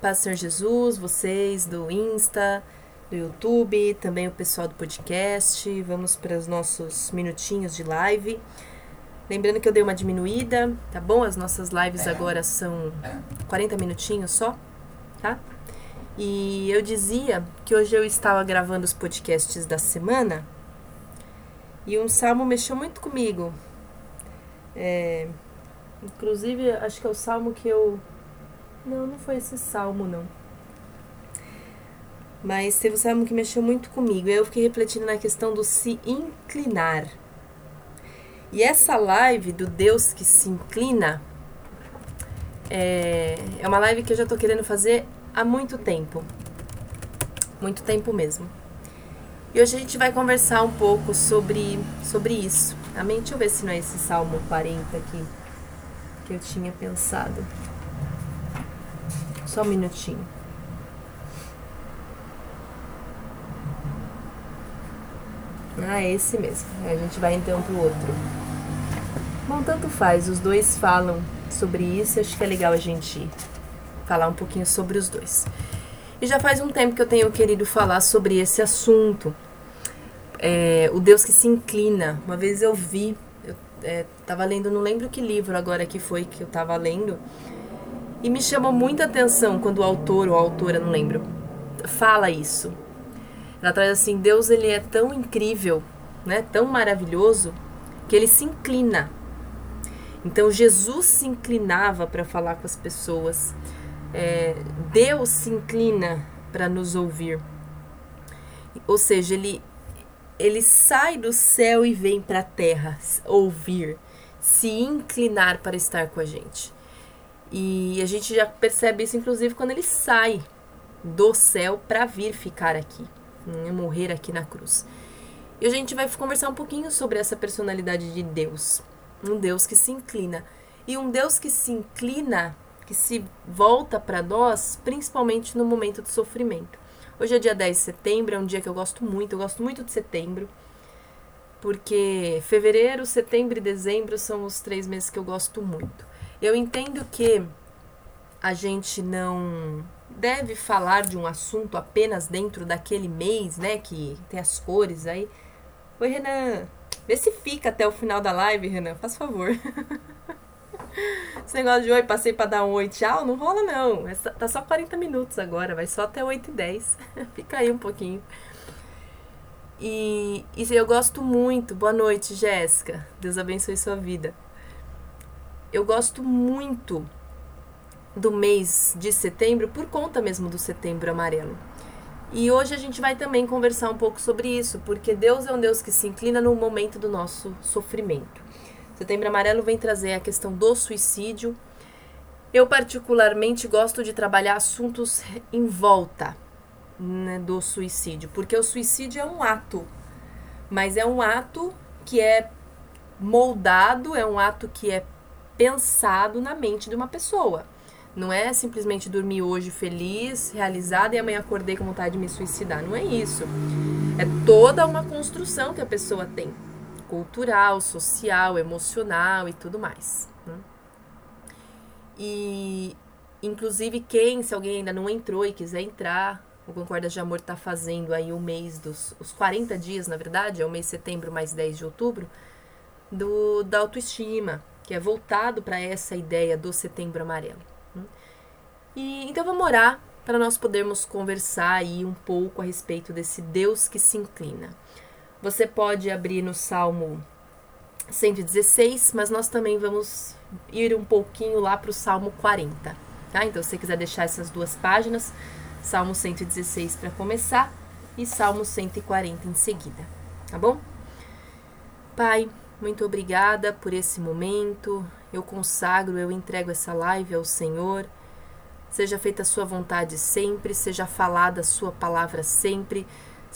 Paz Senhor Jesus, vocês do Insta, do YouTube, também o pessoal do podcast. Vamos para os nossos minutinhos de live. Lembrando que eu dei uma diminuída, tá bom? As nossas lives agora são 40 minutinhos só, tá? E eu dizia que hoje eu estava gravando os podcasts da semana e um salmo mexeu muito comigo. É, inclusive, acho que é o salmo que eu. Não, não foi esse salmo, não. Mas teve um salmo que mexeu muito comigo. Eu fiquei refletindo na questão do se inclinar. E essa live do Deus que se inclina é, é uma live que eu já tô querendo fazer há muito tempo. Muito tempo mesmo. E hoje a gente vai conversar um pouco sobre, sobre isso. Amém? Deixa eu ver se não é esse Salmo 40 aqui que eu tinha pensado. Só um minutinho. Ah, é esse mesmo. A gente vai então pro outro. Bom, tanto faz, os dois falam sobre isso, acho que é legal a gente falar um pouquinho sobre os dois. E já faz um tempo que eu tenho querido falar sobre esse assunto é, o Deus que se inclina. Uma vez eu vi, eu é, lendo, não lembro que livro agora que foi que eu estava lendo, e me chamou muita atenção quando o autor ou a autora, não lembro, fala isso. Ela traz assim, Deus ele é tão incrível, né, tão maravilhoso, que ele se inclina. Então Jesus se inclinava para falar com as pessoas. É, Deus se inclina para nos ouvir. Ou seja, ele ele sai do céu e vem para a terra ouvir, se inclinar para estar com a gente. E a gente já percebe isso, inclusive, quando ele sai do céu para vir ficar aqui, né, morrer aqui na cruz. E a gente vai conversar um pouquinho sobre essa personalidade de Deus. Um Deus que se inclina. E um Deus que se inclina, que se volta para nós, principalmente no momento de sofrimento. Hoje é dia 10 de setembro, é um dia que eu gosto muito, eu gosto muito de setembro. Porque fevereiro, setembro e dezembro são os três meses que eu gosto muito. Eu entendo que a gente não deve falar de um assunto apenas dentro daquele mês, né? Que tem as cores aí. Oi, Renan. Vê se fica até o final da live, Renan. Faz favor. Esse negócio de oi, passei para dar um oi, tchau, não rola não. É tá só 40 minutos agora, vai só até 8 e 10. Fica aí um pouquinho. E, e eu gosto muito. Boa noite, Jéssica. Deus abençoe sua vida. Eu gosto muito do mês de setembro por conta mesmo do setembro amarelo. E hoje a gente vai também conversar um pouco sobre isso, porque Deus é um Deus que se inclina no momento do nosso sofrimento. Setembro Amarelo vem trazer a questão do suicídio. Eu, particularmente, gosto de trabalhar assuntos em volta né, do suicídio, porque o suicídio é um ato, mas é um ato que é moldado, é um ato que é pensado na mente de uma pessoa. Não é simplesmente dormir hoje feliz, realizada e amanhã acordei com vontade de me suicidar. Não é isso. É toda uma construção que a pessoa tem cultural, social, emocional e tudo mais. Né? E, inclusive, quem, se alguém ainda não entrou e quiser entrar, o Concordas de Amor está fazendo aí o mês dos os 40 dias, na verdade, é o mês de setembro mais 10 de outubro, do, da autoestima, que é voltado para essa ideia do setembro amarelo. Né? E então vamos orar para nós podermos conversar aí um pouco a respeito desse Deus que se inclina. Você pode abrir no Salmo 116, mas nós também vamos ir um pouquinho lá para o Salmo 40. Tá? Então, se você quiser deixar essas duas páginas, Salmo 116 para começar e Salmo 140 em seguida, tá bom? Pai, muito obrigada por esse momento. Eu consagro, eu entrego essa live ao Senhor. Seja feita a sua vontade sempre, seja falada a sua palavra sempre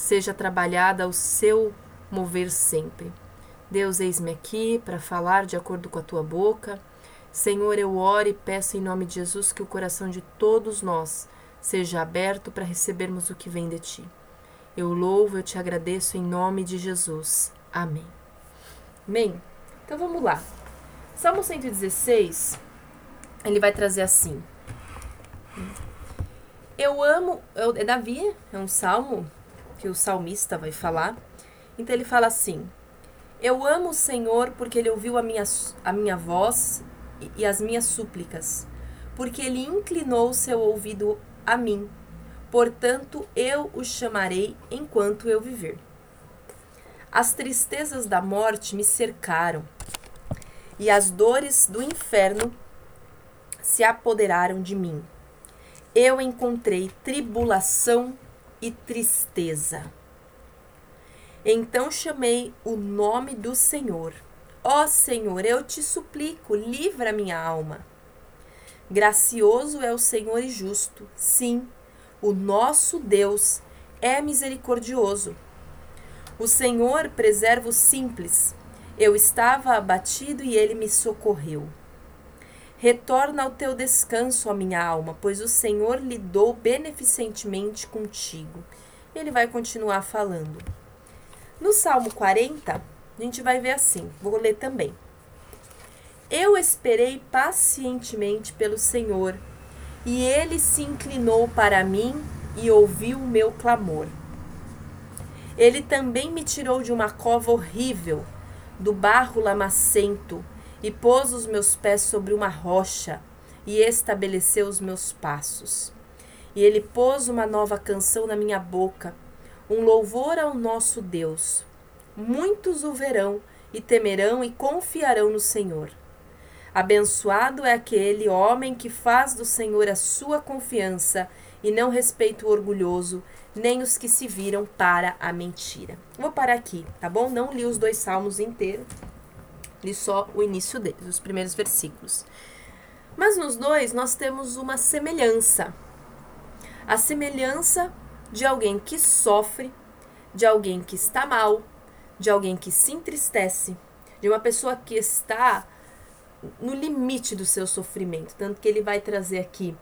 seja trabalhada ao seu mover sempre. Deus, eis-me aqui para falar de acordo com a tua boca. Senhor, eu oro e peço em nome de Jesus que o coração de todos nós seja aberto para recebermos o que vem de ti. Eu louvo, eu te agradeço em nome de Jesus. Amém. Amém? Então vamos lá. Salmo 116, ele vai trazer assim: Eu amo. É Davi, é um salmo que o salmista vai falar. Então ele fala assim: Eu amo o Senhor porque ele ouviu a minha, a minha voz e, e as minhas súplicas, porque ele inclinou seu ouvido a mim. Portanto, eu o chamarei enquanto eu viver. As tristezas da morte me cercaram, e as dores do inferno se apoderaram de mim. Eu encontrei tribulação e tristeza. Então chamei o nome do Senhor. Ó Senhor, eu te suplico, livra minha alma. Gracioso é o Senhor e justo. Sim, o nosso Deus é misericordioso. O Senhor preserva os simples. Eu estava abatido e ele me socorreu. Retorna ao teu descanso, ó minha alma, pois o Senhor lidou beneficentemente contigo. Ele vai continuar falando. No Salmo 40, a gente vai ver assim, vou ler também. Eu esperei pacientemente pelo Senhor, e ele se inclinou para mim e ouviu o meu clamor. Ele também me tirou de uma cova horrível, do barro lamacento, e pôs os meus pés sobre uma rocha e estabeleceu os meus passos. E ele pôs uma nova canção na minha boca, um louvor ao nosso Deus. Muitos o verão e temerão e confiarão no Senhor. Abençoado é aquele homem que faz do Senhor a sua confiança e não respeita o orgulhoso, nem os que se viram para a mentira. Vou parar aqui, tá bom? Não li os dois salmos inteiros, Li só o início deles, os primeiros versículos. Mas nos dois nós temos uma semelhança. A semelhança de alguém que sofre, de alguém que está mal, de alguém que se entristece, de uma pessoa que está no limite do seu sofrimento. Tanto que ele vai trazer aqui: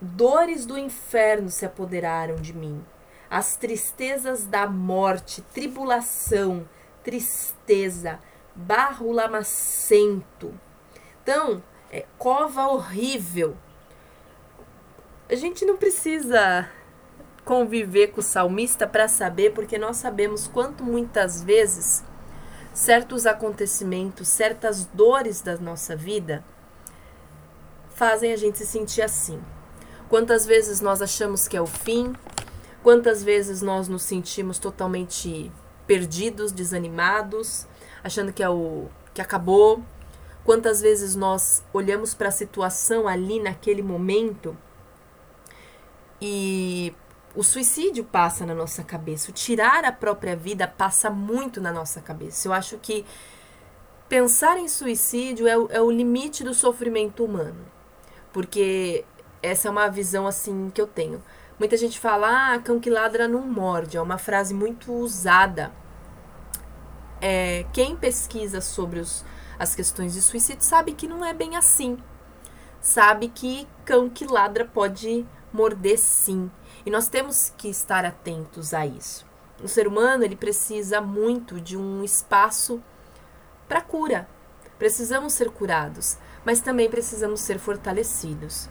dores do inferno se apoderaram de mim, as tristezas da morte, tribulação, tristeza, barro lamacento. Então, é, cova horrível. A gente não precisa conviver com o salmista para saber, porque nós sabemos quanto muitas vezes certos acontecimentos, certas dores da nossa vida fazem a gente se sentir assim. Quantas vezes nós achamos que é o fim, quantas vezes nós nos sentimos totalmente perdidos, desanimados, achando que é o que acabou. Quantas vezes nós olhamos para a situação ali naquele momento e o suicídio passa na nossa cabeça, o tirar a própria vida passa muito na nossa cabeça. Eu acho que pensar em suicídio é o, é o limite do sofrimento humano, porque essa é uma visão assim que eu tenho. Muita gente fala, ah, cão que ladra não morde, é uma frase muito usada é, quem pesquisa sobre os, as questões de suicídio sabe que não é bem assim. Sabe que cão que ladra pode morder sim. E nós temos que estar atentos a isso. O ser humano ele precisa muito de um espaço para cura. Precisamos ser curados, mas também precisamos ser fortalecidos.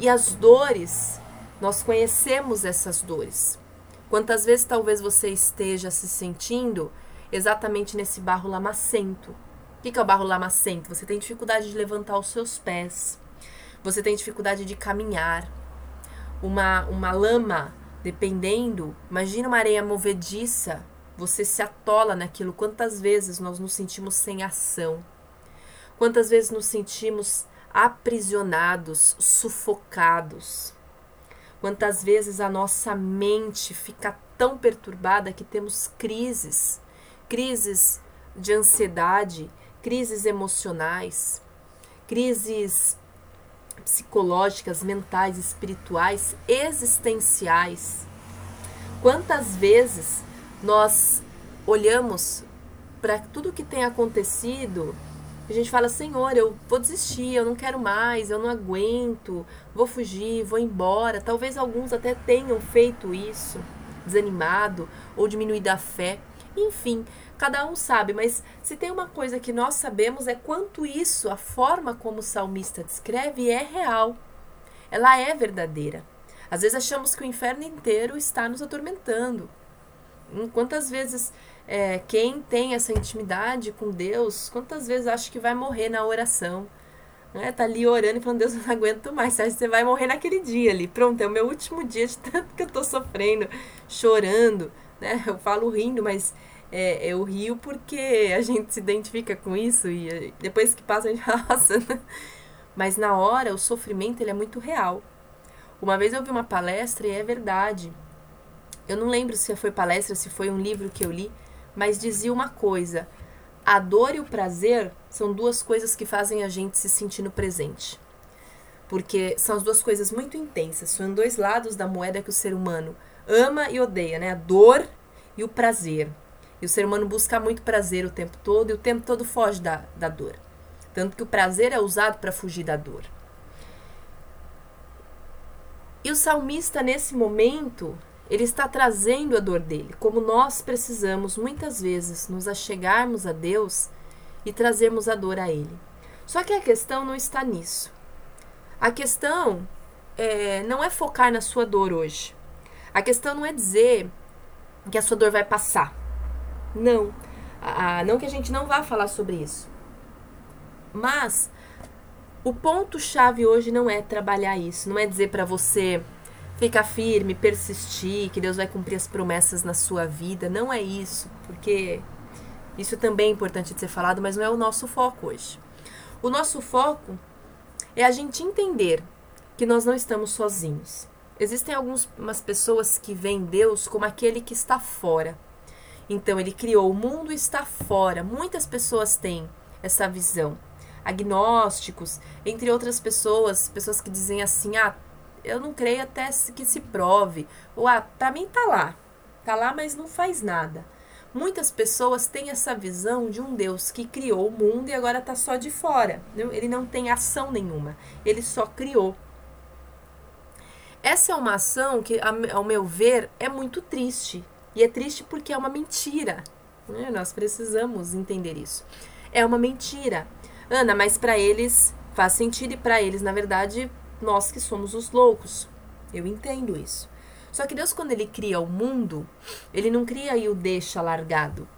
E as dores, nós conhecemos essas dores. Quantas vezes talvez você esteja se sentindo exatamente nesse barro lamacento. O que é o barro lamacento? Você tem dificuldade de levantar os seus pés, você tem dificuldade de caminhar. Uma, uma lama, dependendo, imagina uma areia movediça, você se atola naquilo. Quantas vezes nós nos sentimos sem ação? Quantas vezes nos sentimos aprisionados, sufocados? Quantas vezes a nossa mente fica tão perturbada que temos crises crises de ansiedade, crises emocionais, crises psicológicas, mentais, espirituais, existenciais. Quantas vezes nós olhamos para tudo que tem acontecido, a gente fala: Senhor, eu vou desistir, eu não quero mais, eu não aguento, vou fugir, vou embora. Talvez alguns até tenham feito isso, desanimado ou diminuído a fé. Enfim, cada um sabe, mas se tem uma coisa que nós sabemos é quanto isso, a forma como o salmista descreve, é real. Ela é verdadeira. Às vezes achamos que o inferno inteiro está nos atormentando. Hum, quantas vezes é, quem tem essa intimidade com Deus, quantas vezes acha que vai morrer na oração? Né? Tá ali orando e falando, Deus, eu não aguento mais. Você acha que você vai morrer naquele dia ali. Pronto, é o meu último dia de tanto que eu tô sofrendo, chorando. Né? Eu falo rindo, mas é, eu rio porque a gente se identifica com isso e depois que passa a gente passa. Né? Mas na hora, o sofrimento ele é muito real. Uma vez eu vi uma palestra e é verdade. Eu não lembro se foi palestra, se foi um livro que eu li, mas dizia uma coisa: a dor e o prazer são duas coisas que fazem a gente se sentir no presente. Porque são as duas coisas muito intensas, são dois lados da moeda que o ser humano ama e odeia, né? A dor e o prazer. E o ser humano busca muito prazer o tempo todo e o tempo todo foge da, da dor. Tanto que o prazer é usado para fugir da dor. E o salmista, nesse momento, ele está trazendo a dor dele, como nós precisamos muitas vezes nos achegarmos a Deus e trazermos a dor a Ele. Só que a questão não está nisso. A questão é, não é focar na sua dor hoje. A questão não é dizer que a sua dor vai passar. Não. Ah, não que a gente não vá falar sobre isso. Mas o ponto-chave hoje não é trabalhar isso, não é dizer para você ficar firme, persistir, que Deus vai cumprir as promessas na sua vida. Não é isso, porque isso também é importante de ser falado, mas não é o nosso foco hoje. O nosso foco é a gente entender que nós não estamos sozinhos. Existem algumas pessoas que veem Deus como aquele que está fora. Então, ele criou o mundo e está fora. Muitas pessoas têm essa visão agnósticos, entre outras pessoas, pessoas que dizem assim: "Ah, eu não creio até que se prove", ou "Ah, para mim tá lá. Tá lá, mas não faz nada". Muitas pessoas têm essa visão de um Deus que criou o mundo e agora está só de fora. Ele não tem ação nenhuma, ele só criou. Essa é uma ação que, ao meu ver, é muito triste. E é triste porque é uma mentira. Né? Nós precisamos entender isso. É uma mentira. Ana, mas para eles faz sentido e para eles, na verdade, nós que somos os loucos. Eu entendo isso. Só que Deus, quando ele cria o mundo, ele não cria e o deixa largado.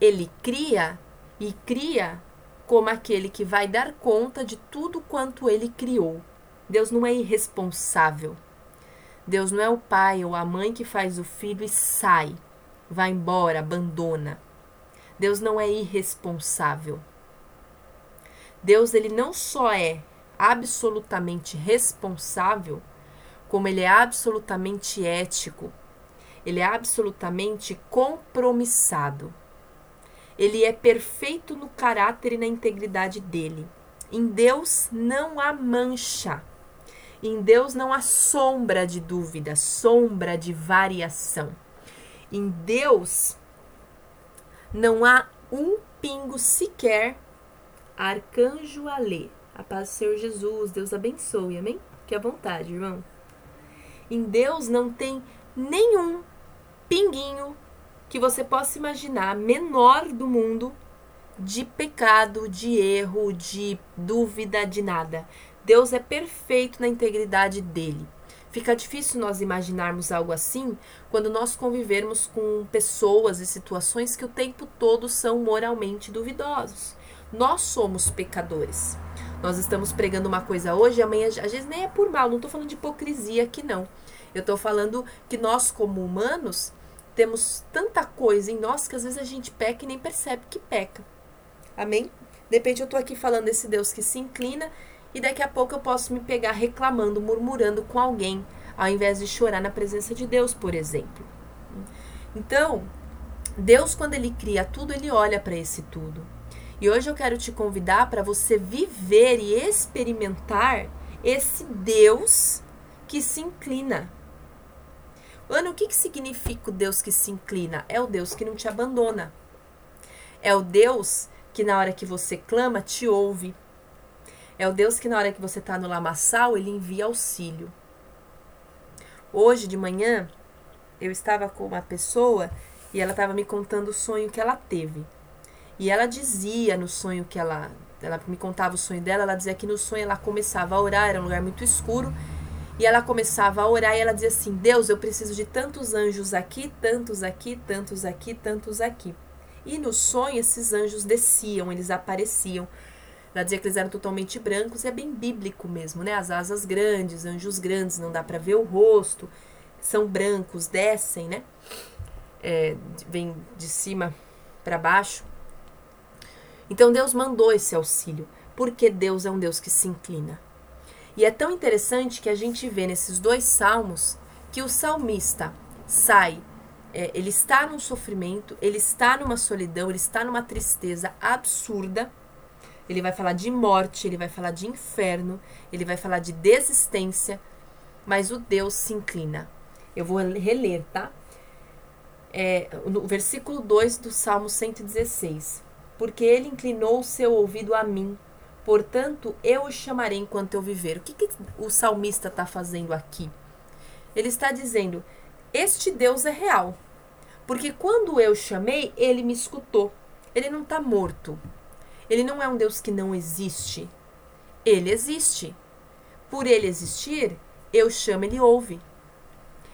Ele cria e cria como aquele que vai dar conta de tudo quanto ele criou. Deus não é irresponsável. Deus não é o pai ou a mãe que faz o filho e sai, vai embora, abandona. Deus não é irresponsável. Deus ele não só é absolutamente responsável, como ele é absolutamente ético. Ele é absolutamente compromissado. Ele é perfeito no caráter e na integridade dele. Em Deus não há mancha. Em Deus não há sombra de dúvida, sombra de variação. Em Deus não há um pingo sequer Arcanjo Alê. A paz do Senhor Jesus. Deus abençoe. Amém? Que à vontade, irmão. Em Deus não tem nenhum pinguinho que você possa imaginar menor do mundo de pecado, de erro, de dúvida, de nada. Deus é perfeito na integridade dele. Fica difícil nós imaginarmos algo assim quando nós convivermos com pessoas e situações que o tempo todo são moralmente duvidosos. Nós somos pecadores. Nós estamos pregando uma coisa hoje, amanhã, às vezes nem é por mal, não estou falando de hipocrisia aqui, não. Eu estou falando que nós, como humanos, temos tanta coisa em nós que às vezes a gente peca e nem percebe que peca. Amém? De repente eu estou aqui falando desse Deus que se inclina e daqui a pouco eu posso me pegar reclamando, murmurando com alguém, ao invés de chorar na presença de Deus, por exemplo. Então, Deus, quando Ele cria tudo, Ele olha para esse tudo. E hoje eu quero te convidar para você viver e experimentar esse Deus que se inclina. Ana, o que, que significa o Deus que se inclina? É o Deus que não te abandona. É o Deus que na hora que você clama te ouve. É o Deus que na hora que você está no lamaçal, ele envia auxílio. Hoje de manhã, eu estava com uma pessoa e ela estava me contando o sonho que ela teve. E ela dizia no sonho que ela, ela me contava o sonho dela, ela dizia que no sonho ela começava a orar, era um lugar muito escuro, E ela começava a orar e ela dizia assim: Deus, eu preciso de tantos anjos aqui, tantos aqui, tantos aqui, tantos aqui. E no sonho, esses anjos desciam, eles apareciam. Ela dizia que eles eram totalmente brancos, e é bem bíblico mesmo, né? As asas grandes, anjos grandes, não dá para ver o rosto, são brancos, descem, né? É, vem de cima para baixo. Então Deus mandou esse auxílio, porque Deus é um Deus que se inclina. E é tão interessante que a gente vê nesses dois salmos que o salmista sai, é, ele está num sofrimento, ele está numa solidão, ele está numa tristeza absurda. Ele vai falar de morte, ele vai falar de inferno, ele vai falar de desistência, mas o Deus se inclina. Eu vou reler, tá? É, no versículo 2 do Salmo 116. Porque ele inclinou o seu ouvido a mim Portanto, eu o chamarei enquanto eu viver. O que, que o salmista está fazendo aqui? Ele está dizendo: Este Deus é real. Porque quando eu chamei, ele me escutou. Ele não está morto. Ele não é um Deus que não existe. Ele existe. Por ele existir, eu chamo, ele ouve.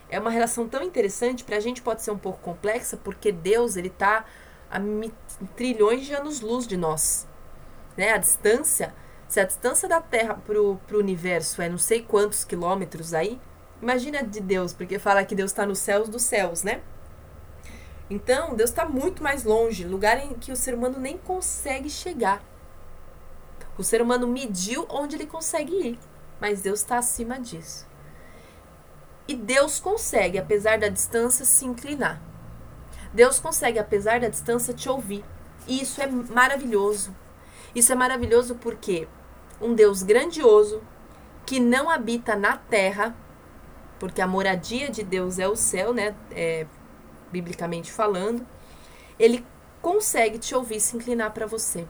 É uma relação tão interessante, para a gente pode ser um pouco complexa, porque Deus ele está a trilhões de anos-luz de nós né? A distância, se a distância da Terra para o universo é não sei quantos quilômetros aí, imagina de Deus, porque fala que Deus está nos céus dos céus, né? Então, Deus está muito mais longe, lugar em que o ser humano nem consegue chegar. O ser humano mediu onde ele consegue ir, mas Deus está acima disso. E Deus consegue, apesar da distância, se inclinar. Deus consegue, apesar da distância, te ouvir. E isso é maravilhoso. Isso é maravilhoso porque um Deus grandioso que não habita na terra, porque a moradia de Deus é o céu, né? É, biblicamente falando, ele consegue te ouvir se inclinar para você.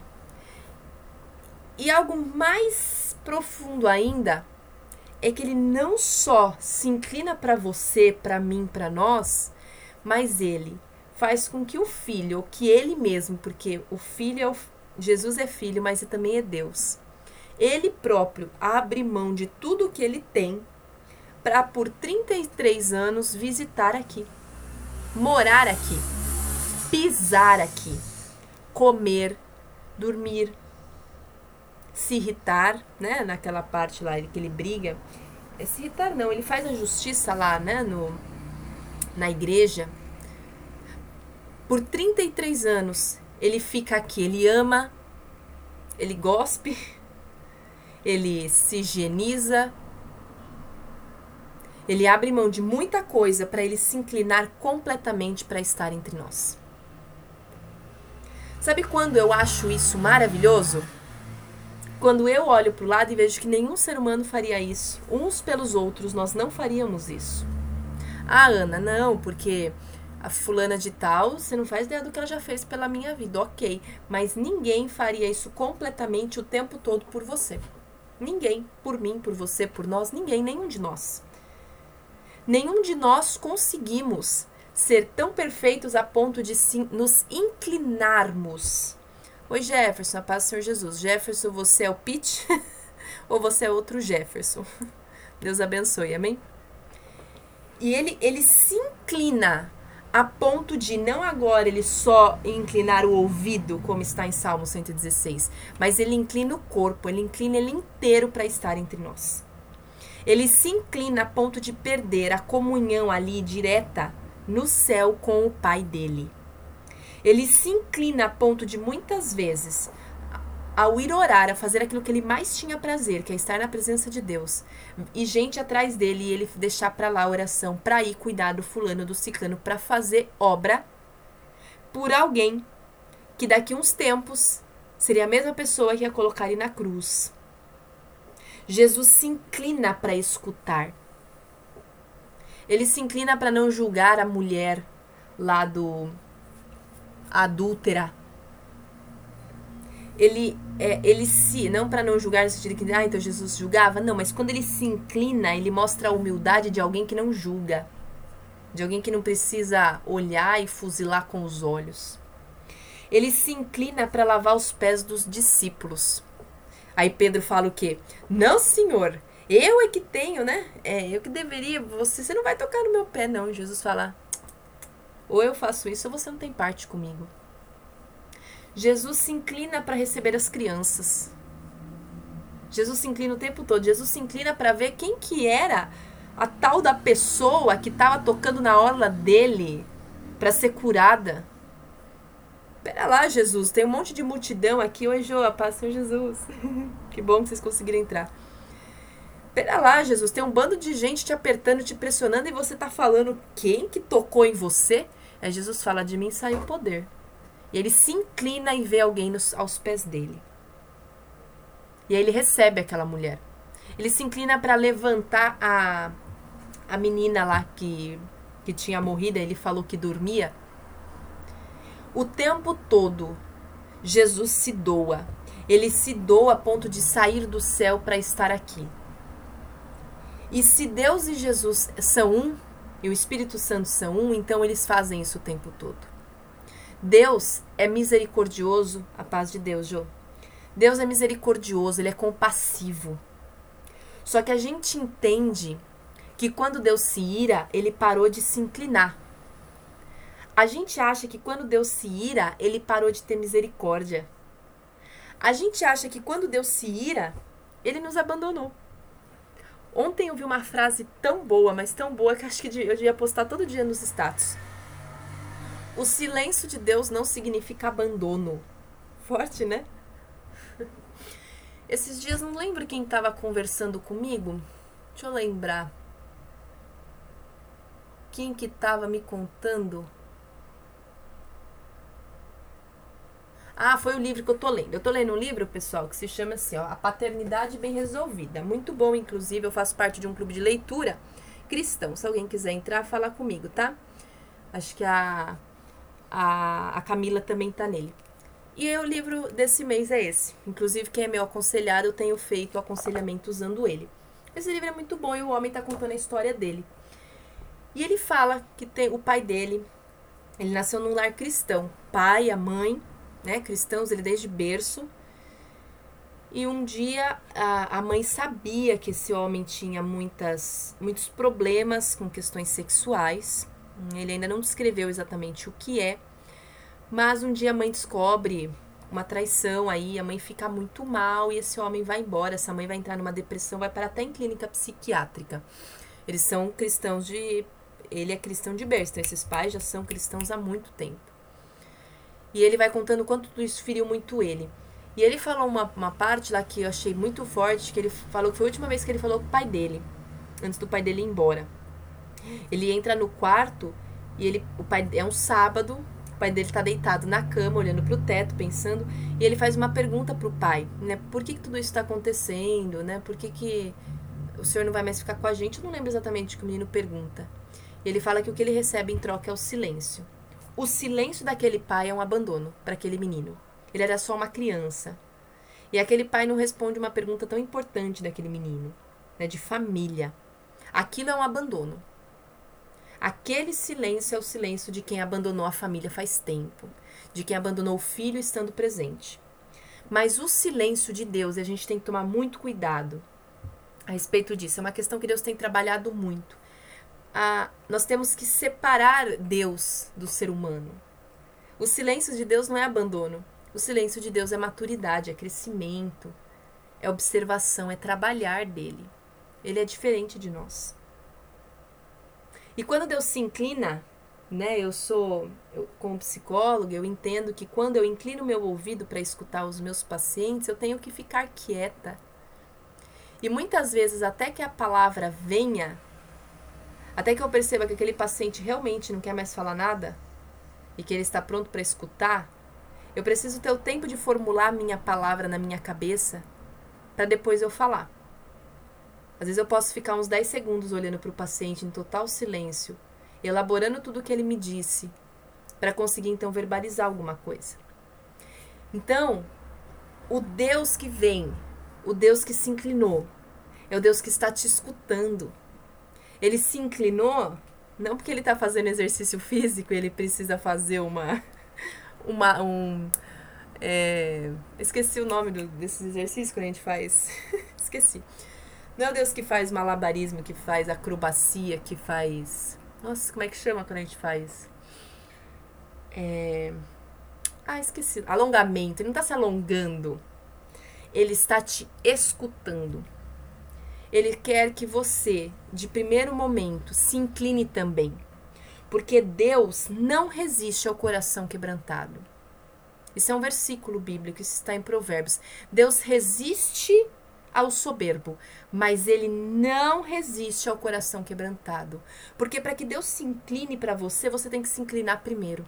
E algo mais profundo ainda é que ele não só se inclina para você, para mim, para nós, mas ele faz com que o filho, que ele mesmo, porque o filho é o, Jesus é filho, mas também é Deus. Ele próprio abre mão de tudo o que ele tem para por 33 anos visitar aqui, morar aqui, pisar aqui, comer, dormir, se irritar, né? Naquela parte lá que ele briga. É se irritar não, ele faz a justiça lá, né? No, na igreja. Por 33 anos ele fica aqui, ele ama, ele gospe, ele se higieniza, ele abre mão de muita coisa para ele se inclinar completamente para estar entre nós. Sabe quando eu acho isso maravilhoso? Quando eu olho para o lado e vejo que nenhum ser humano faria isso. Uns pelos outros, nós não faríamos isso. Ah, Ana, não, porque a fulana de tal, você não faz ideia do que ela já fez pela minha vida, ok. Mas ninguém faria isso completamente o tempo todo por você. Ninguém. Por mim, por você, por nós, ninguém, nenhum de nós. Nenhum de nós conseguimos ser tão perfeitos a ponto de sim, nos inclinarmos. Oi, Jefferson, a paz do Senhor Jesus. Jefferson, você é o Pete ou você é outro Jefferson? Deus abençoe, amém? E ele, ele se inclina a ponto de não agora ele só inclinar o ouvido, como está em Salmo 116, mas ele inclina o corpo, ele inclina ele inteiro para estar entre nós. Ele se inclina a ponto de perder a comunhão ali direta no céu com o Pai dele. Ele se inclina a ponto de muitas vezes ao ir orar, a fazer aquilo que ele mais tinha prazer, que é estar na presença de Deus, e gente atrás dele e ele deixar para lá a oração para ir cuidar do fulano, do ciclano, para fazer obra por alguém que daqui uns tempos seria a mesma pessoa que ia colocar ele na cruz. Jesus se inclina para escutar. Ele se inclina para não julgar a mulher lá do adúltera ele, é, ele se, não para não julgar no sentido que, ah, então Jesus julgava, não, mas quando ele se inclina, ele mostra a humildade de alguém que não julga, de alguém que não precisa olhar e fuzilar com os olhos. Ele se inclina para lavar os pés dos discípulos. Aí Pedro fala o quê? Não, senhor, Eu é que tenho, né? É, eu que deveria. Você, você não vai tocar no meu pé, não. Jesus fala: ou eu faço isso ou você não tem parte comigo. Jesus se inclina para receber as crianças. Jesus se inclina o tempo todo. Jesus se inclina para ver quem que era a tal da pessoa que estava tocando na orla dele para ser curada. Pera lá, Jesus, tem um monte de multidão aqui. Oi, Joa, paz, Senhor Jesus. que bom que vocês conseguiram entrar. Pera lá, Jesus, tem um bando de gente te apertando, te pressionando e você tá falando quem que tocou em você? Aí Jesus fala: De mim saiu o poder. E ele se inclina e vê alguém nos, aos pés dele. E aí ele recebe aquela mulher. Ele se inclina para levantar a, a menina lá que, que tinha morrido, ele falou que dormia. O tempo todo, Jesus se doa. Ele se doa a ponto de sair do céu para estar aqui. E se Deus e Jesus são um, e o Espírito Santo são um, então eles fazem isso o tempo todo. Deus é misericordioso, a paz de Deus, Jô. Deus é misericordioso, ele é compassivo. Só que a gente entende que quando Deus se ira, ele parou de se inclinar. A gente acha que quando Deus se ira, ele parou de ter misericórdia. A gente acha que quando Deus se ira, ele nos abandonou. Ontem eu vi uma frase tão boa, mas tão boa que acho que eu devia postar todo dia nos status. O silêncio de Deus não significa abandono. Forte, né? Esses dias não lembro quem estava conversando comigo. Deixa eu lembrar. Quem que estava me contando? Ah, foi o livro que eu tô lendo. Eu tô lendo um livro, pessoal, que se chama assim, ó, A Paternidade Bem Resolvida. Muito bom, inclusive, eu faço parte de um clube de leitura cristão. Se alguém quiser entrar, falar comigo, tá? Acho que a, a, a Camila também tá nele. E o livro desse mês é esse. Inclusive, quem é meu aconselhado, eu tenho feito aconselhamento usando ele. Esse livro é muito bom e o homem tá contando a história dele. E ele fala que tem o pai dele, ele nasceu num lar cristão. Pai, a mãe né, cristãos, ele desde berço. E um dia a, a mãe sabia que esse homem tinha muitas, muitos problemas com questões sexuais. Ele ainda não descreveu exatamente o que é, mas um dia a mãe descobre uma traição aí, a mãe fica muito mal e esse homem vai embora. Essa mãe vai entrar numa depressão, vai parar até em clínica psiquiátrica. Eles são cristãos de. Ele é cristão de berço, então esses pais já são cristãos há muito tempo. E ele vai contando quanto tudo isso feriu muito ele. E ele falou uma, uma parte lá que eu achei muito forte, que ele falou que foi a última vez que ele falou com o pai dele, antes do pai dele ir embora. Ele entra no quarto e ele, o pai é um sábado, o pai dele está deitado na cama, olhando para o teto, pensando, e ele faz uma pergunta para o pai, né? Por que, que tudo isso está acontecendo, né? Por que, que o senhor não vai mais ficar com a gente? Eu não lembro exatamente o que o menino pergunta. E ele fala que o que ele recebe em troca é o silêncio. O silêncio daquele pai é um abandono para aquele menino. Ele era só uma criança. E aquele pai não responde uma pergunta tão importante daquele menino, né, de família. Aquilo é um abandono. Aquele silêncio é o silêncio de quem abandonou a família faz tempo, de quem abandonou o filho estando presente. Mas o silêncio de Deus, e a gente tem que tomar muito cuidado a respeito disso, é uma questão que Deus tem trabalhado muito a, nós temos que separar Deus do ser humano. O silêncio de Deus não é abandono. O silêncio de Deus é maturidade, é crescimento, é observação, é trabalhar dele. Ele é diferente de nós. E quando Deus se inclina, né? Eu sou, eu, como psicóloga, eu entendo que quando eu inclino meu ouvido para escutar os meus pacientes, eu tenho que ficar quieta. E muitas vezes, até que a palavra venha, até que eu perceba que aquele paciente realmente não quer mais falar nada e que ele está pronto para escutar, eu preciso ter o tempo de formular a minha palavra na minha cabeça para depois eu falar. Às vezes eu posso ficar uns 10 segundos olhando para o paciente em total silêncio, elaborando tudo o que ele me disse, para conseguir então verbalizar alguma coisa. Então, o Deus que vem, o Deus que se inclinou, é o Deus que está te escutando. Ele se inclinou, não porque ele está fazendo exercício físico, ele precisa fazer uma. uma um, é, esqueci o nome do, desses exercícios que a gente faz. esqueci. Não é o Deus que faz malabarismo, que faz acrobacia, que faz. Nossa, como é que chama quando a gente faz? É... Ah, esqueci. Alongamento. Ele não está se alongando. Ele está te escutando. Ele quer que você, de primeiro momento, se incline também. Porque Deus não resiste ao coração quebrantado. Isso é um versículo bíblico, isso está em Provérbios. Deus resiste ao soberbo, mas ele não resiste ao coração quebrantado. Porque para que Deus se incline para você, você tem que se inclinar primeiro.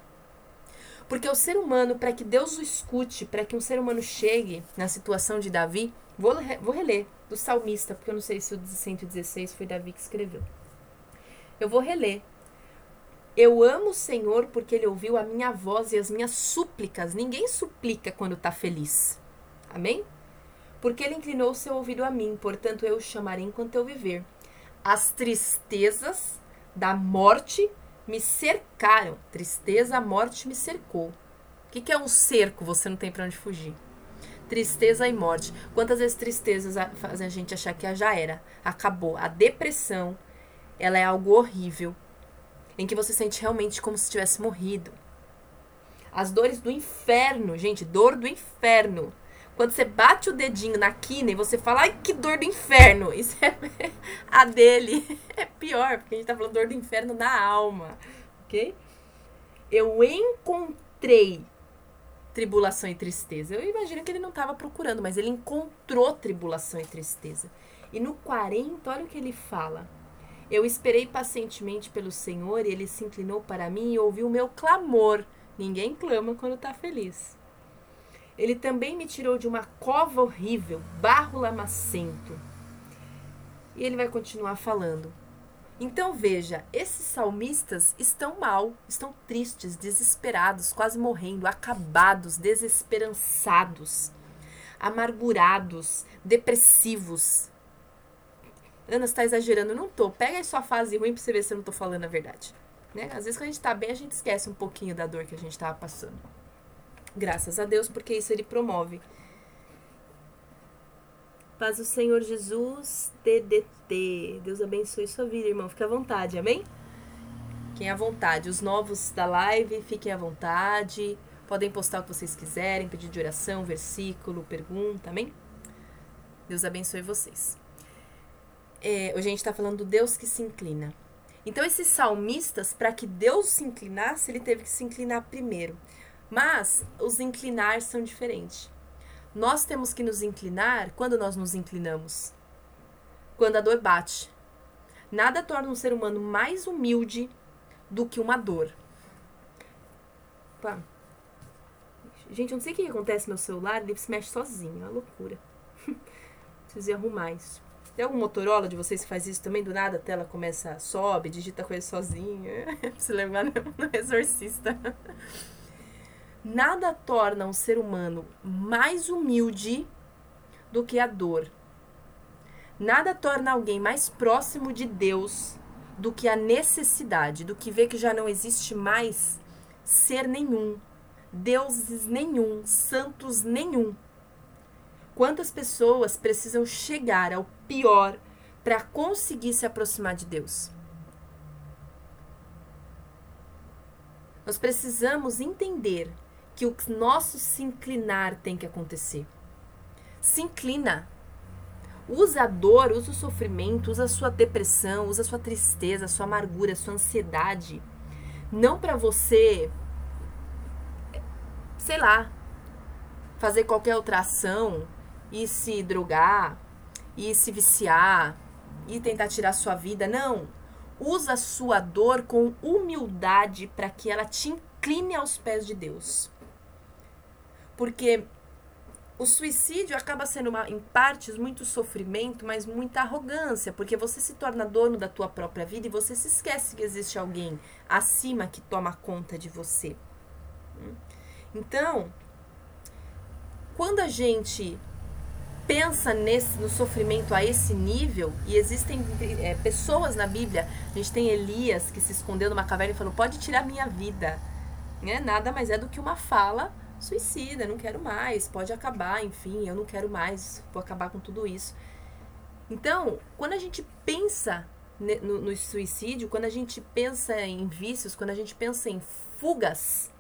Porque o ser humano, para que Deus o escute, para que um ser humano chegue na situação de Davi, vou, vou reler do salmista, porque eu não sei se o 116 foi Davi que escreveu. Eu vou reler. Eu amo o Senhor porque ele ouviu a minha voz e as minhas súplicas. Ninguém suplica quando está feliz. Amém? Porque ele inclinou o seu ouvido a mim, portanto eu o chamarei enquanto eu viver. As tristezas da morte me cercaram. Tristeza, a morte me cercou. O que, que é um cerco? Você não tem para onde fugir. Tristeza e morte. Quantas vezes tristezas fazem a gente achar que já era, acabou. A depressão, ela é algo horrível, em que você sente realmente como se tivesse morrido. As dores do inferno, gente, dor do inferno. Quando você bate o dedinho na quina e você fala, ai, que dor do inferno. Isso é a dele. É pior, porque a gente tá falando dor do inferno na alma. Ok? Eu encontrei tribulação e tristeza. Eu imagino que ele não estava procurando, mas ele encontrou tribulação e tristeza. E no 40, olha o que ele fala. Eu esperei pacientemente pelo Senhor e ele se inclinou para mim e ouviu o meu clamor. Ninguém clama quando está feliz. Ele também me tirou de uma cova horrível, barro lamacento. E ele vai continuar falando. Então veja, esses salmistas estão mal, estão tristes, desesperados, quase morrendo, acabados, desesperançados, amargurados, depressivos. Ana, você tá exagerando? Não tô. Pega aí sua fase ruim pra você ver se eu não tô falando a verdade. Né? Às vezes quando a gente tá bem, a gente esquece um pouquinho da dor que a gente tava passando. Graças a Deus, porque isso ele promove. Paz do Senhor Jesus, TDT. Deus abençoe sua vida, irmão. Fique à vontade, amém? Fiquem à vontade. Os novos da live, fiquem à vontade. Podem postar o que vocês quiserem, pedir de oração, versículo, pergunta, amém? Deus abençoe vocês. É, hoje a gente está falando do Deus que se inclina. Então, esses salmistas, para que Deus se inclinasse, ele teve que se inclinar primeiro. Mas os inclinar são diferentes. Nós temos que nos inclinar quando nós nos inclinamos. Quando a dor bate. Nada torna um ser humano mais humilde do que uma dor. Pá. Gente, eu não sei o que acontece no meu celular, ele se mexe sozinho, é uma loucura. Preciso arrumar isso. Tem algum Motorola de vocês que faz isso também? Do nada a tela começa, sobe, digita coisa sozinha. Preciso levar no, no exorcista. Nada torna um ser humano mais humilde do que a dor. Nada torna alguém mais próximo de Deus do que a necessidade, do que ver que já não existe mais ser nenhum, deuses nenhum, santos nenhum. Quantas pessoas precisam chegar ao pior para conseguir se aproximar de Deus? Nós precisamos entender que o nosso se inclinar tem que acontecer. Se inclina. Usa a dor, usa o sofrimento, usa a sua depressão, usa a sua tristeza, a sua amargura, a sua ansiedade. Não para você, sei lá, fazer qualquer outra ação e se drogar, e se viciar, e tentar tirar sua vida. Não. Usa a sua dor com humildade para que ela te incline aos pés de Deus. Porque o suicídio acaba sendo, uma, em partes, muito sofrimento, mas muita arrogância, porque você se torna dono da tua própria vida e você se esquece que existe alguém acima que toma conta de você. Então, quando a gente pensa nesse, no sofrimento a esse nível, e existem é, pessoas na Bíblia, a gente tem Elias que se escondeu numa caverna e falou: pode tirar minha vida. Né? Nada mais é do que uma fala suicida, não quero mais, pode acabar, enfim, eu não quero mais, vou acabar com tudo isso. Então, quando a gente pensa no, no, suicídio, quando a gente pensa em vícios, quando a gente pensa em fugas,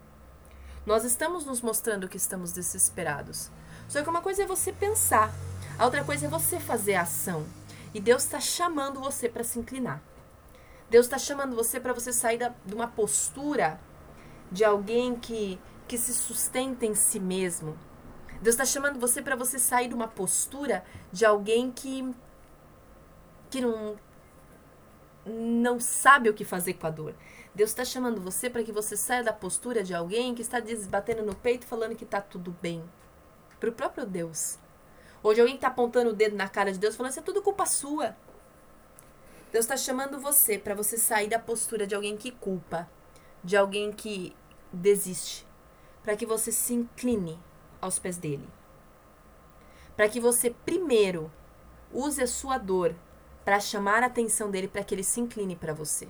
nós estamos nos mostrando que estamos desesperados. Só que uma coisa é você pensar, a outra coisa é você fazer a ação. E Deus está chamando você para se inclinar. Deus está chamando você para você sair da, de uma postura de alguém que, que se sustenta em si mesmo. Deus está chamando você para você sair de uma postura de alguém que que não não sabe o que fazer com a dor. Deus está chamando você para que você saia da postura de alguém que está batendo no peito falando que está tudo bem. Para o próprio Deus. De alguém está apontando o dedo na cara de Deus falando, isso é tudo culpa sua. Deus está chamando você para você sair da postura de alguém que culpa, de alguém que desiste, para que você se incline aos pés dele. Para que você primeiro use a sua dor para chamar a atenção dele para que ele se incline para você.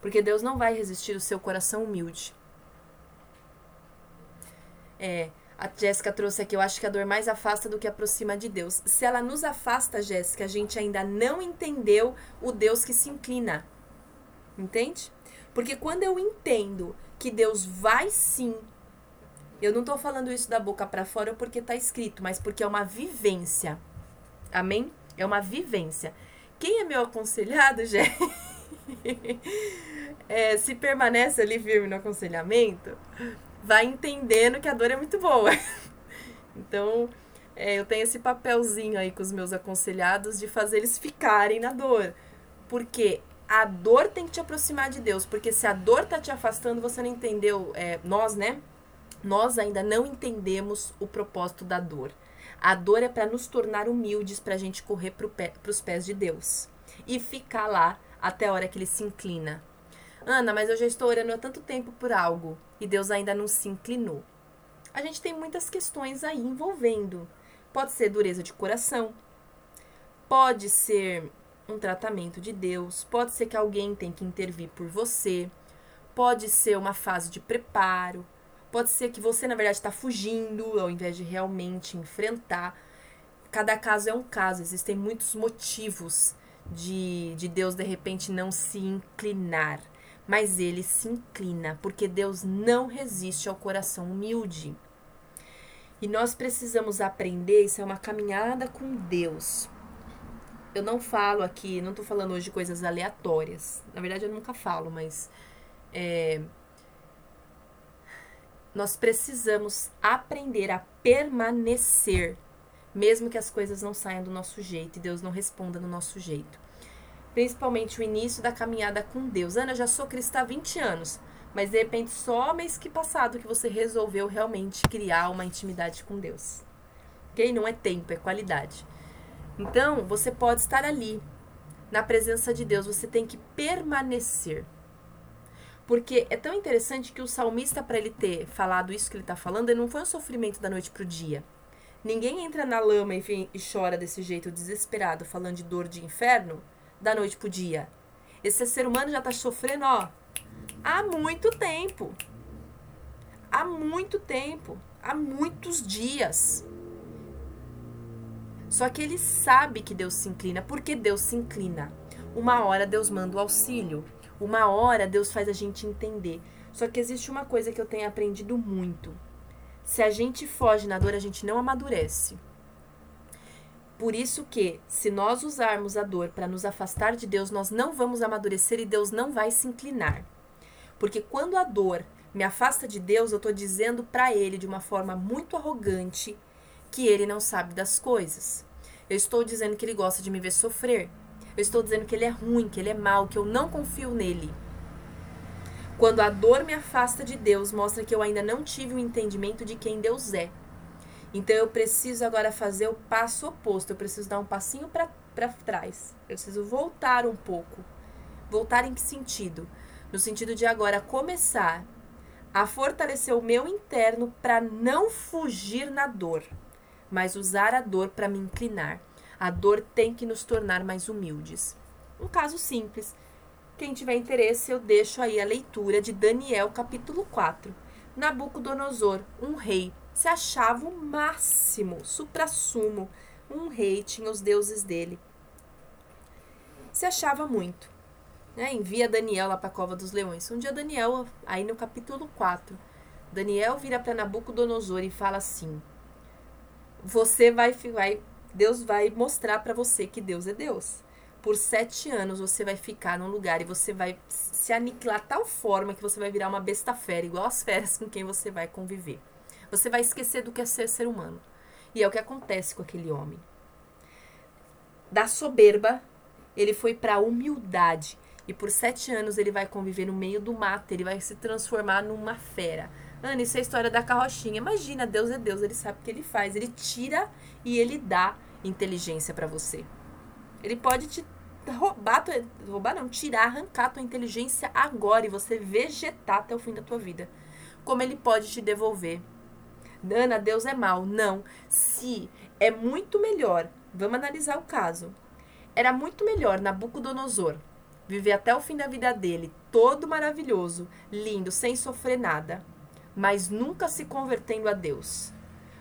Porque Deus não vai resistir o seu coração humilde. É, a Jéssica trouxe aqui, eu acho que a dor mais afasta do que aproxima de Deus. Se ela nos afasta, Jéssica, a gente ainda não entendeu o Deus que se inclina. Entende? Porque quando eu entendo que Deus vai sim, eu não estou falando isso da boca para fora porque está escrito, mas porque é uma vivência. Amém? É uma vivência. Quem é meu aconselhado, Jé? é, se permanece ali firme no aconselhamento, vai entendendo que a dor é muito boa. então, é, eu tenho esse papelzinho aí com os meus aconselhados de fazer eles ficarem na dor. Porque a dor tem que te aproximar de Deus. Porque se a dor tá te afastando, você não entendeu. É, nós, né? Nós ainda não entendemos o propósito da dor. A dor é para nos tornar humildes, para a gente correr para os pés de Deus e ficar lá até a hora que ele se inclina. Ana, mas eu já estou orando há tanto tempo por algo e Deus ainda não se inclinou. A gente tem muitas questões aí envolvendo. Pode ser dureza de coração, pode ser um tratamento de Deus, pode ser que alguém tem que intervir por você, pode ser uma fase de preparo, Pode ser que você, na verdade, está fugindo ao invés de realmente enfrentar. Cada caso é um caso, existem muitos motivos de, de Deus, de repente, não se inclinar. Mas ele se inclina, porque Deus não resiste ao coração humilde. E nós precisamos aprender, isso é uma caminhada com Deus. Eu não falo aqui, não estou falando hoje de coisas aleatórias. Na verdade, eu nunca falo, mas é, nós precisamos aprender a permanecer, mesmo que as coisas não saiam do nosso jeito e Deus não responda do nosso jeito. Principalmente o início da caminhada com Deus. Ana, eu já sou cristã há 20 anos, mas de repente só mês que passado que você resolveu realmente criar uma intimidade com Deus. Ok? Não é tempo, é qualidade. Então, você pode estar ali, na presença de Deus, você tem que permanecer. Porque é tão interessante que o salmista, para ele ter falado isso que ele está falando, ele não foi um sofrimento da noite para o dia. Ninguém entra na lama enfim, e chora desse jeito desesperado, falando de dor de inferno, da noite para o dia. Esse ser humano já está sofrendo, ó, há muito tempo. Há muito tempo. Há muitos dias. Só que ele sabe que Deus se inclina. porque Deus se inclina? Uma hora Deus manda o auxílio. Uma hora Deus faz a gente entender. Só que existe uma coisa que eu tenho aprendido muito. Se a gente foge na dor, a gente não amadurece. Por isso que, se nós usarmos a dor para nos afastar de Deus, nós não vamos amadurecer e Deus não vai se inclinar. Porque quando a dor me afasta de Deus, eu estou dizendo para Ele de uma forma muito arrogante que Ele não sabe das coisas. Eu estou dizendo que Ele gosta de me ver sofrer. Eu estou dizendo que ele é ruim, que ele é mau, que eu não confio nele. Quando a dor me afasta de Deus, mostra que eu ainda não tive o um entendimento de quem Deus é. Então eu preciso agora fazer o passo oposto. Eu preciso dar um passinho para trás. Eu preciso voltar um pouco. Voltar em que sentido? No sentido de agora começar a fortalecer o meu interno para não fugir na dor, mas usar a dor para me inclinar. A dor tem que nos tornar mais humildes. Um caso simples. Quem tiver interesse, eu deixo aí a leitura de Daniel, capítulo 4. Nabucodonosor, um rei, se achava o máximo, suprassumo. Um rei tinha os deuses dele. se achava muito. Né? Envia Daniel lá para a cova dos leões. Um dia Daniel, aí no capítulo 4, Daniel vira para Nabucodonosor e fala assim: Você vai, vai Deus vai mostrar para você que Deus é Deus. Por sete anos você vai ficar num lugar e você vai se aniquilar tal forma que você vai virar uma besta fera, igual as feras com quem você vai conviver. Você vai esquecer do que é ser ser humano. E é o que acontece com aquele homem. Da soberba, ele foi para a humildade. E por sete anos ele vai conviver no meio do mato, ele vai se transformar numa fera. Ana, isso é a história da carrochinha. Imagina, Deus é Deus, ele sabe o que ele faz. Ele tira e ele dá inteligência para você. Ele pode te roubar, roubar não, tirar, arrancar tua inteligência agora e você vegetar até o fim da tua vida. Como ele pode te devolver. Ana, Deus é mal. Não. Se é muito melhor, vamos analisar o caso. Era muito melhor Nabucodonosor viver até o fim da vida dele, todo maravilhoso, lindo, sem sofrer nada, mas nunca se convertendo a Deus.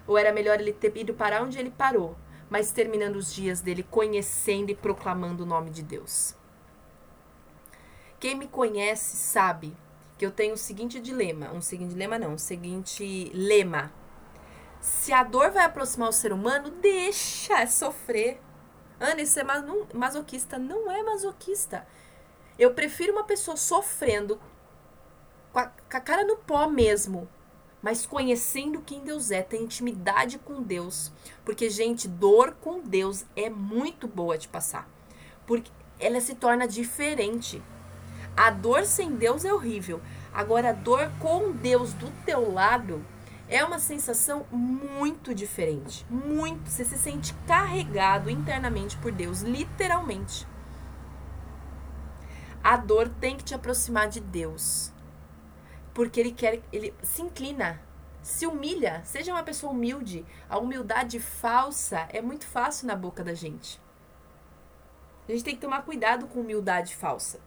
Ou era melhor ele ter ido parar onde ele parou, mas terminando os dias dele conhecendo e proclamando o nome de Deus. Quem me conhece sabe que eu tenho o seguinte dilema, um seguinte dilema não, um seguinte lema. Se a dor vai aproximar o ser humano, deixa sofrer. Ana, isso é masoquista. Não é masoquista. Eu prefiro uma pessoa sofrendo com a, com a cara no pó mesmo, mas conhecendo quem Deus é, tem intimidade com Deus. Porque, gente, dor com Deus é muito boa de passar. Porque ela se torna diferente. A dor sem Deus é horrível. Agora, a dor com Deus do teu lado é uma sensação muito diferente. Muito. Você se sente carregado internamente por Deus, literalmente. A dor tem que te aproximar de Deus. Porque ele quer, ele se inclina, se humilha, seja uma pessoa humilde. A humildade falsa é muito fácil na boca da gente. A gente tem que tomar cuidado com humildade falsa.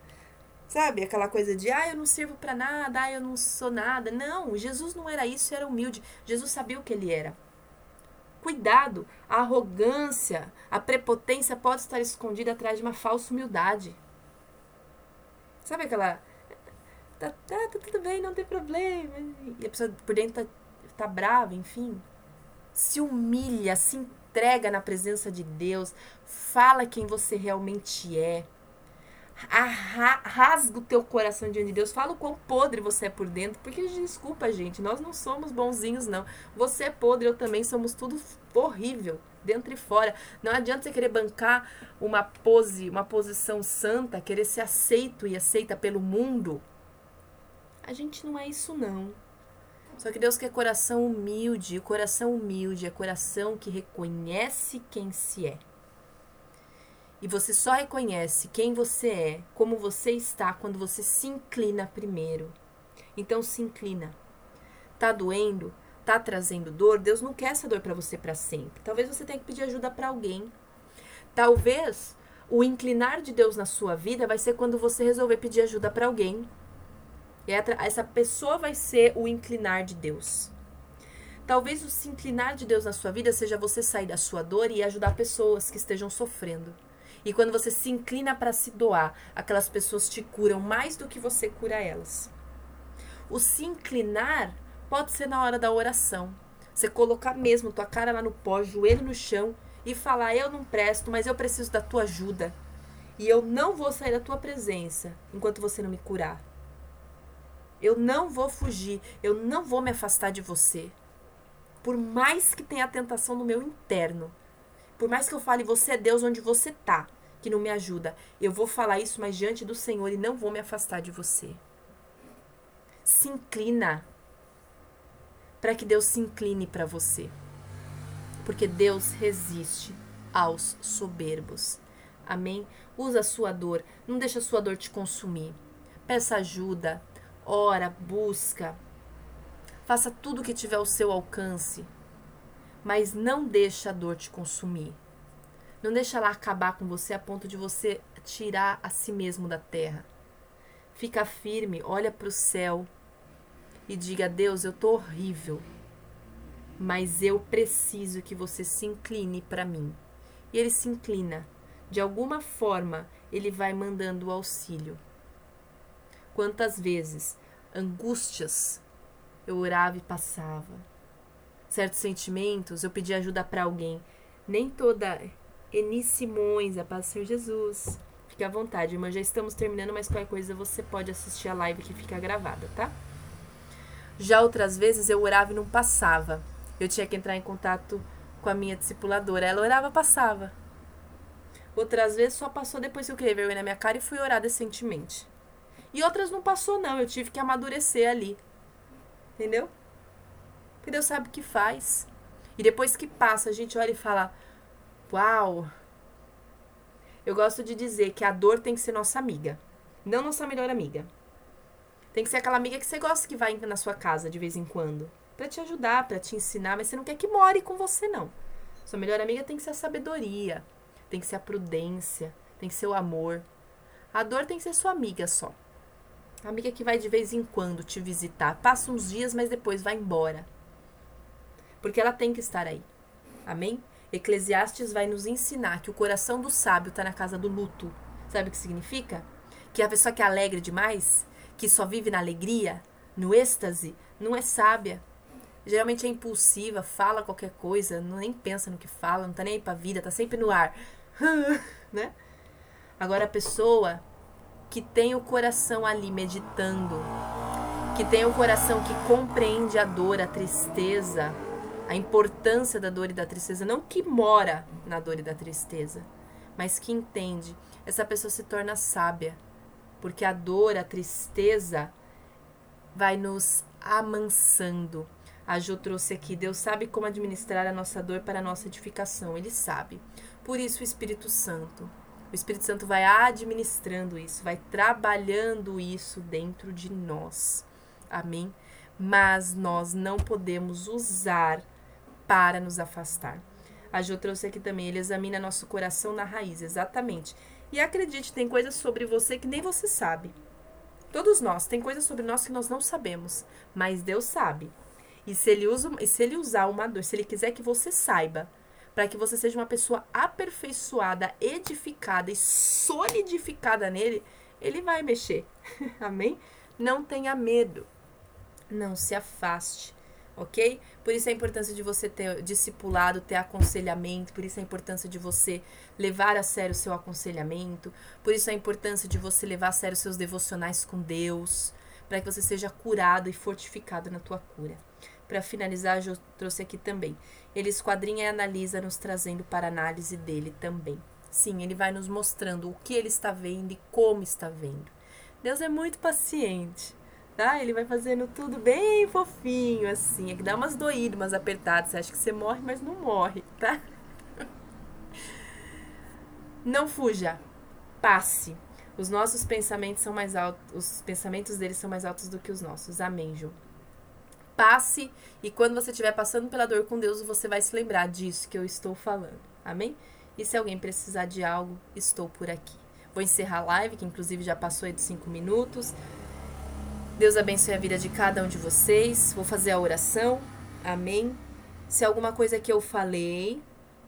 Sabe, aquela coisa de, ah, eu não sirvo para nada, ah, eu não sou nada. Não, Jesus não era isso, era humilde. Jesus sabia o que ele era. Cuidado, a arrogância, a prepotência pode estar escondida atrás de uma falsa humildade. Sabe aquela. Tá, tá, tá tudo bem, não tem problema. E a pessoa por dentro tá, tá brava, enfim. Se humilha, se entrega na presença de Deus, fala quem você realmente é rasga o teu coração diante de Deus, fala o quão podre você é por dentro, porque desculpa, gente, nós não somos bonzinhos, não. Você é podre, eu também somos tudo horrível, dentro e fora. Não adianta você querer bancar uma pose, uma posição santa, querer ser aceito e aceita pelo mundo. A gente não é isso, não. Só que Deus quer coração humilde, o coração humilde é coração que reconhece quem se é. E você só reconhece quem você é, como você está, quando você se inclina primeiro. Então se inclina. Tá doendo? Tá trazendo dor? Deus não quer essa dor para você para sempre. Talvez você tenha que pedir ajuda para alguém. Talvez o inclinar de Deus na sua vida vai ser quando você resolver pedir ajuda para alguém. E essa pessoa vai ser o inclinar de Deus. Talvez o se inclinar de Deus na sua vida seja você sair da sua dor e ajudar pessoas que estejam sofrendo. E quando você se inclina para se doar, aquelas pessoas te curam mais do que você cura elas. O se inclinar pode ser na hora da oração. Você colocar mesmo tua cara lá no pó, joelho no chão e falar: Eu não presto, mas eu preciso da tua ajuda. E eu não vou sair da tua presença enquanto você não me curar. Eu não vou fugir, eu não vou me afastar de você. Por mais que tenha a tentação no meu interno, por mais que eu fale, você é Deus onde você tá, que não me ajuda. Eu vou falar isso, mas diante do Senhor e não vou me afastar de você. Se inclina para que Deus se incline para você. Porque Deus resiste aos soberbos. Amém? Usa a sua dor, não deixa a sua dor te consumir. Peça ajuda, ora, busca. Faça tudo o que tiver ao seu alcance mas não deixa a dor te consumir. Não deixa ela acabar com você a ponto de você tirar a si mesmo da terra. Fica firme, olha para o céu e diga: Deus, eu tô horrível, mas eu preciso que você se incline para mim. E ele se inclina. De alguma forma, ele vai mandando o auxílio. Quantas vezes angústias eu orava e passava. Certos sentimentos eu pedi ajuda para alguém. Nem toda Eni Simões, a paz do Senhor Jesus. Fique à vontade, irmã. Já estamos terminando, mas qualquer coisa você pode assistir a live que fica gravada, tá? Já outras vezes eu orava e não passava. Eu tinha que entrar em contato com a minha discipuladora. Ela orava, passava. Outras vezes só passou depois que eu vergonha na minha cara e fui orar decentemente. E outras não passou, não. Eu tive que amadurecer ali. Entendeu? Porque Deus sabe o que faz. E depois que passa, a gente olha e fala: Uau! Eu gosto de dizer que a dor tem que ser nossa amiga, não nossa melhor amiga. Tem que ser aquela amiga que você gosta que vai na sua casa de vez em quando, para te ajudar, para te ensinar, mas você não quer que more com você não. Sua melhor amiga tem que ser a sabedoria, tem que ser a prudência, tem que ser o amor. A dor tem que ser sua amiga só. Amiga que vai de vez em quando te visitar, passa uns dias, mas depois vai embora. Porque ela tem que estar aí. Amém? Eclesiastes vai nos ensinar que o coração do sábio está na casa do luto. Sabe o que significa? Que a pessoa que é alegre demais, que só vive na alegria, no êxtase, não é sábia. Geralmente é impulsiva, fala qualquer coisa, nem pensa no que fala, não tá nem aí pra vida, tá sempre no ar. né? Agora a pessoa que tem o coração ali meditando, que tem o coração que compreende a dor, a tristeza, a importância da dor e da tristeza, não que mora na dor e da tristeza, mas que entende. Essa pessoa se torna sábia, porque a dor, a tristeza vai nos amansando. A Jo trouxe aqui, Deus sabe como administrar a nossa dor para a nossa edificação, Ele sabe. Por isso o Espírito Santo. Espírito Santo vai administrando isso, vai trabalhando isso dentro de nós. Amém? Mas nós não podemos usar para nos afastar. A Jo trouxe aqui também, ele examina nosso coração na raiz, exatamente. E acredite, tem coisas sobre você que nem você sabe. Todos nós, tem coisas sobre nós que nós não sabemos, mas Deus sabe. E se ele, usa, e se ele usar uma dor, se ele quiser que você saiba, para que você seja uma pessoa aperfeiçoada, edificada e solidificada nele, ele vai mexer. Amém? Não tenha medo. Não se afaste ok? Por isso a importância de você ter discipulado, ter aconselhamento, por isso a importância de você levar a sério o seu aconselhamento, por isso a importância de você levar a sério seus devocionais com Deus, para que você seja curado e fortificado na tua cura. Para finalizar, eu trouxe aqui também. Ele esquadrinha e analisa, nos trazendo para análise dele também. Sim, ele vai nos mostrando o que ele está vendo e como está vendo. Deus é muito paciente tá? Ele vai fazendo tudo bem fofinho, assim. É que dá umas doídas, umas apertadas. Você acha que você morre, mas não morre, tá? Não fuja. Passe. Os nossos pensamentos são mais altos, os pensamentos deles são mais altos do que os nossos. Amém, Ju. Passe e quando você estiver passando pela dor com Deus, você vai se lembrar disso que eu estou falando. Amém? E se alguém precisar de algo, estou por aqui. Vou encerrar a live, que inclusive já passou aí de cinco minutos. Deus abençoe a vida de cada um de vocês. Vou fazer a oração. Amém. Se alguma coisa que eu falei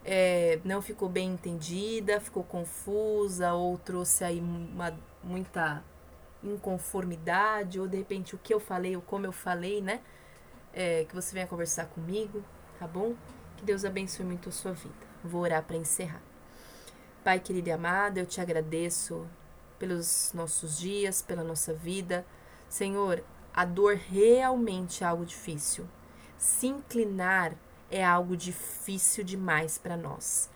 é, não ficou bem entendida, ficou confusa ou trouxe aí uma, muita inconformidade, ou de repente o que eu falei ou como eu falei, né? É, que você venha conversar comigo, tá bom? Que Deus abençoe muito a sua vida. Vou orar para encerrar. Pai querido e amado, eu te agradeço pelos nossos dias, pela nossa vida. Senhor, a dor realmente é algo difícil. Se inclinar é algo difícil demais para nós.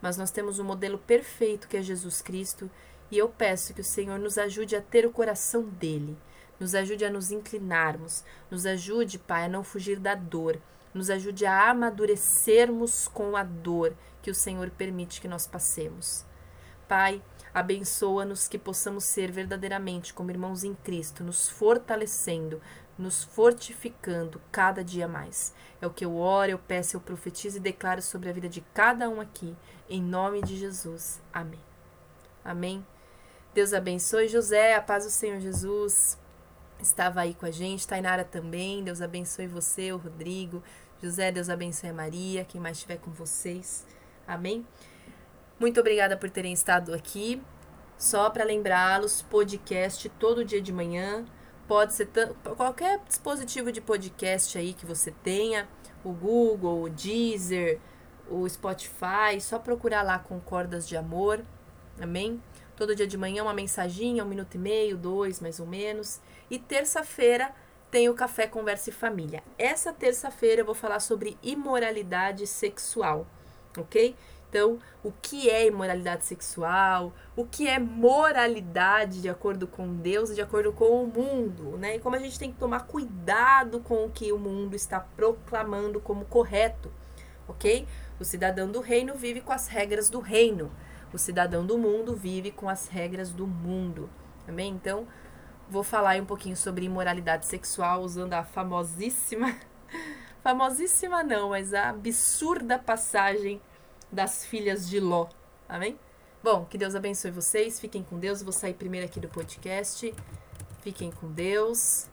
Mas nós temos um modelo perfeito que é Jesus Cristo, e eu peço que o Senhor nos ajude a ter o coração dele, nos ajude a nos inclinarmos, nos ajude, Pai, a não fugir da dor, nos ajude a amadurecermos com a dor que o Senhor permite que nós passemos. Pai, Abençoa-nos que possamos ser verdadeiramente como irmãos em Cristo, nos fortalecendo, nos fortificando cada dia mais. É o que eu oro, eu peço, eu profetizo e declaro sobre a vida de cada um aqui, em nome de Jesus. Amém. Amém. Deus abençoe José, a paz do Senhor Jesus. Estava aí com a gente, Tainara também. Deus abençoe você, o Rodrigo. José, Deus abençoe a Maria, quem mais estiver com vocês. Amém. Muito obrigada por terem estado aqui. Só para lembrá-los, podcast todo dia de manhã. Pode ser qualquer dispositivo de podcast aí que você tenha, o Google, o Deezer, o Spotify, só procurar lá com cordas de amor. Amém? Todo dia de manhã uma mensaginha, um minuto e meio, dois mais ou menos. E terça-feira tem o Café Conversa e Família. Essa terça-feira eu vou falar sobre imoralidade sexual, ok? Então, o que é imoralidade sexual? O que é moralidade de acordo com Deus e de acordo com o mundo, né? E como a gente tem que tomar cuidado com o que o mundo está proclamando como correto, ok? O cidadão do reino vive com as regras do reino. O cidadão do mundo vive com as regras do mundo. Amém? Então, vou falar um pouquinho sobre imoralidade sexual usando a famosíssima famosíssima não, mas a absurda passagem das filhas de Ló. Amém? Bom, que Deus abençoe vocês. Fiquem com Deus. Vou sair primeiro aqui do podcast. Fiquem com Deus.